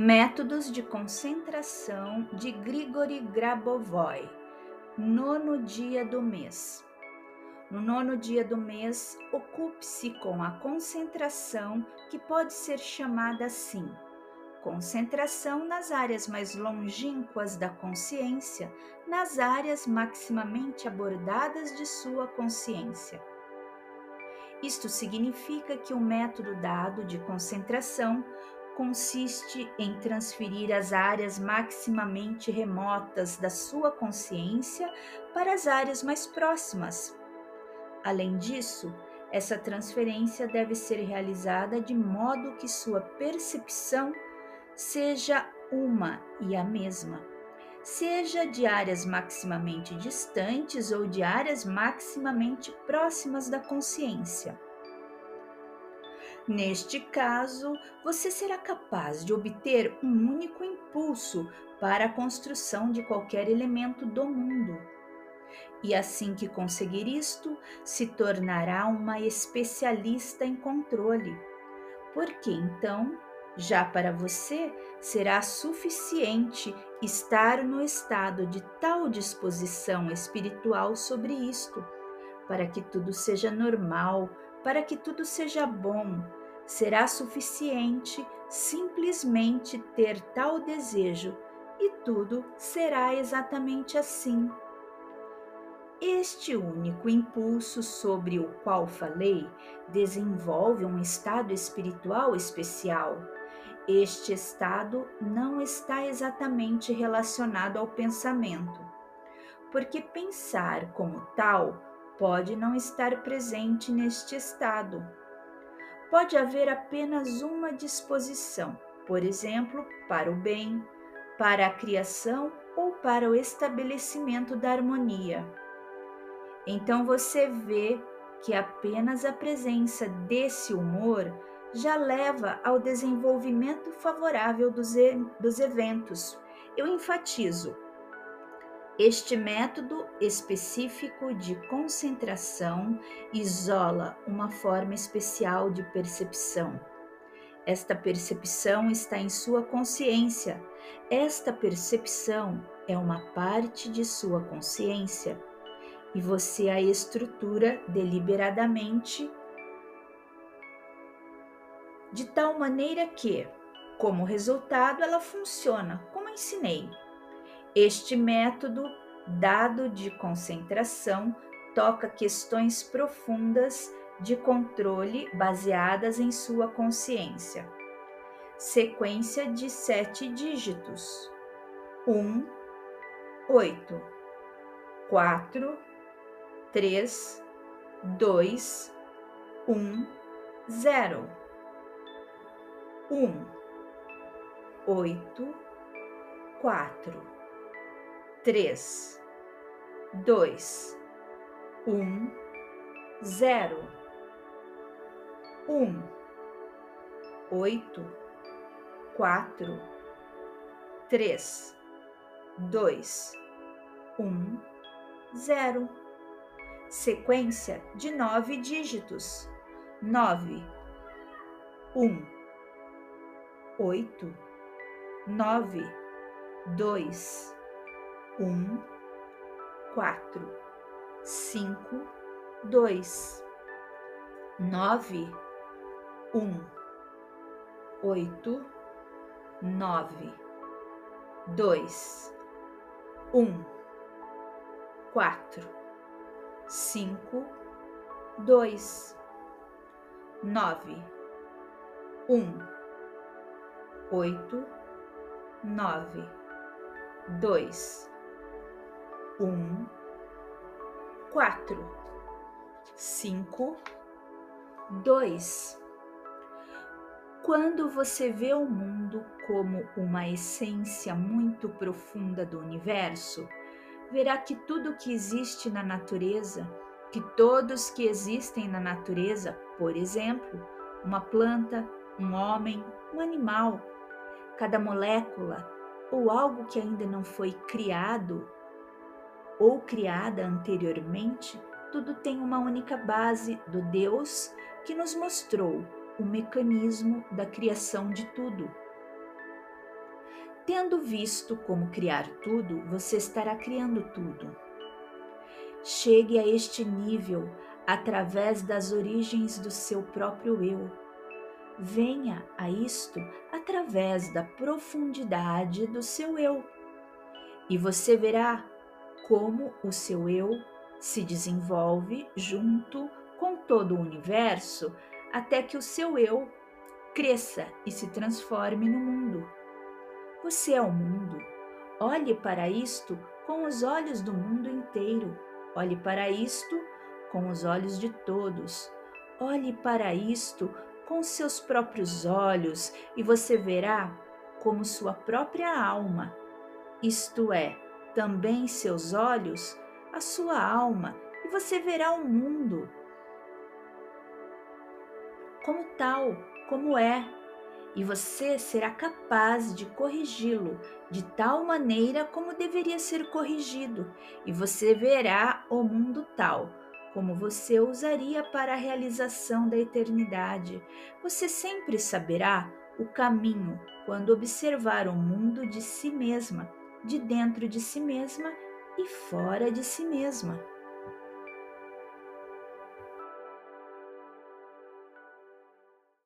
Métodos de concentração de Grigori Grabovoi, nono dia do mês. No nono dia do mês, ocupe-se com a concentração, que pode ser chamada assim: concentração nas áreas mais longínquas da consciência, nas áreas maximamente abordadas de sua consciência. Isto significa que o método dado de concentração consiste em transferir as áreas maximamente remotas da sua consciência para as áreas mais próximas. Além disso, essa transferência deve ser realizada de modo que sua percepção seja uma e a mesma, seja de áreas maximamente distantes ou de áreas maximamente próximas da consciência. Neste caso, você será capaz de obter um único impulso para a construção de qualquer elemento do mundo. E assim que conseguir isto, se tornará uma especialista em controle. Porque então, já para você será suficiente estar no estado de tal disposição espiritual sobre isto, para que tudo seja normal, para que tudo seja bom, será suficiente simplesmente ter tal desejo e tudo será exatamente assim. Este único impulso sobre o qual falei desenvolve um estado espiritual especial. Este estado não está exatamente relacionado ao pensamento, porque pensar como tal pode não estar presente neste estado pode haver apenas uma disposição, por exemplo, para o bem, para a criação ou para o estabelecimento da harmonia. Então você vê que apenas a presença desse humor já leva ao desenvolvimento favorável dos, e, dos eventos. Eu enfatizo este método específico de concentração isola uma forma especial de percepção. Esta percepção está em sua consciência. Esta percepção é uma parte de sua consciência e você a estrutura deliberadamente de tal maneira que, como resultado, ela funciona como ensinei este método, dado de concentração, toca questões profundas de controle baseadas em sua consciência. Sequência de sete dígitos: um, oito, quatro, três, dois, um, zero, um, oito, quatro três, dois, um, zero, um, oito, quatro, três, dois, um, zero. Sequência de nove dígitos: nove, um, oito, nove, dois um, quatro, cinco, dois, nove, um, oito, nove, dois, um, quatro, cinco, dois, nove, um, oito, nove, dois um, quatro, cinco, dois. Quando você vê o mundo como uma essência muito profunda do universo, verá que tudo que existe na natureza, que todos que existem na natureza, por exemplo, uma planta, um homem, um animal, cada molécula ou algo que ainda não foi criado ou criada anteriormente, tudo tem uma única base do Deus que nos mostrou o mecanismo da criação de tudo. Tendo visto como criar tudo, você estará criando tudo. Chegue a este nível através das origens do seu próprio eu. Venha a isto através da profundidade do seu eu. E você verá como o seu eu se desenvolve junto com todo o universo até que o seu eu cresça e se transforme no mundo. Você é o mundo. Olhe para isto com os olhos do mundo inteiro. Olhe para isto com os olhos de todos. Olhe para isto com seus próprios olhos e você verá como sua própria alma, isto é, também seus olhos, a sua alma, e você verá o mundo como tal, como é, e você será capaz de corrigi-lo de tal maneira como deveria ser corrigido, e você verá o mundo tal como você usaria para a realização da eternidade. Você sempre saberá o caminho quando observar o mundo de si mesma, de dentro de si mesma e fora de si mesma.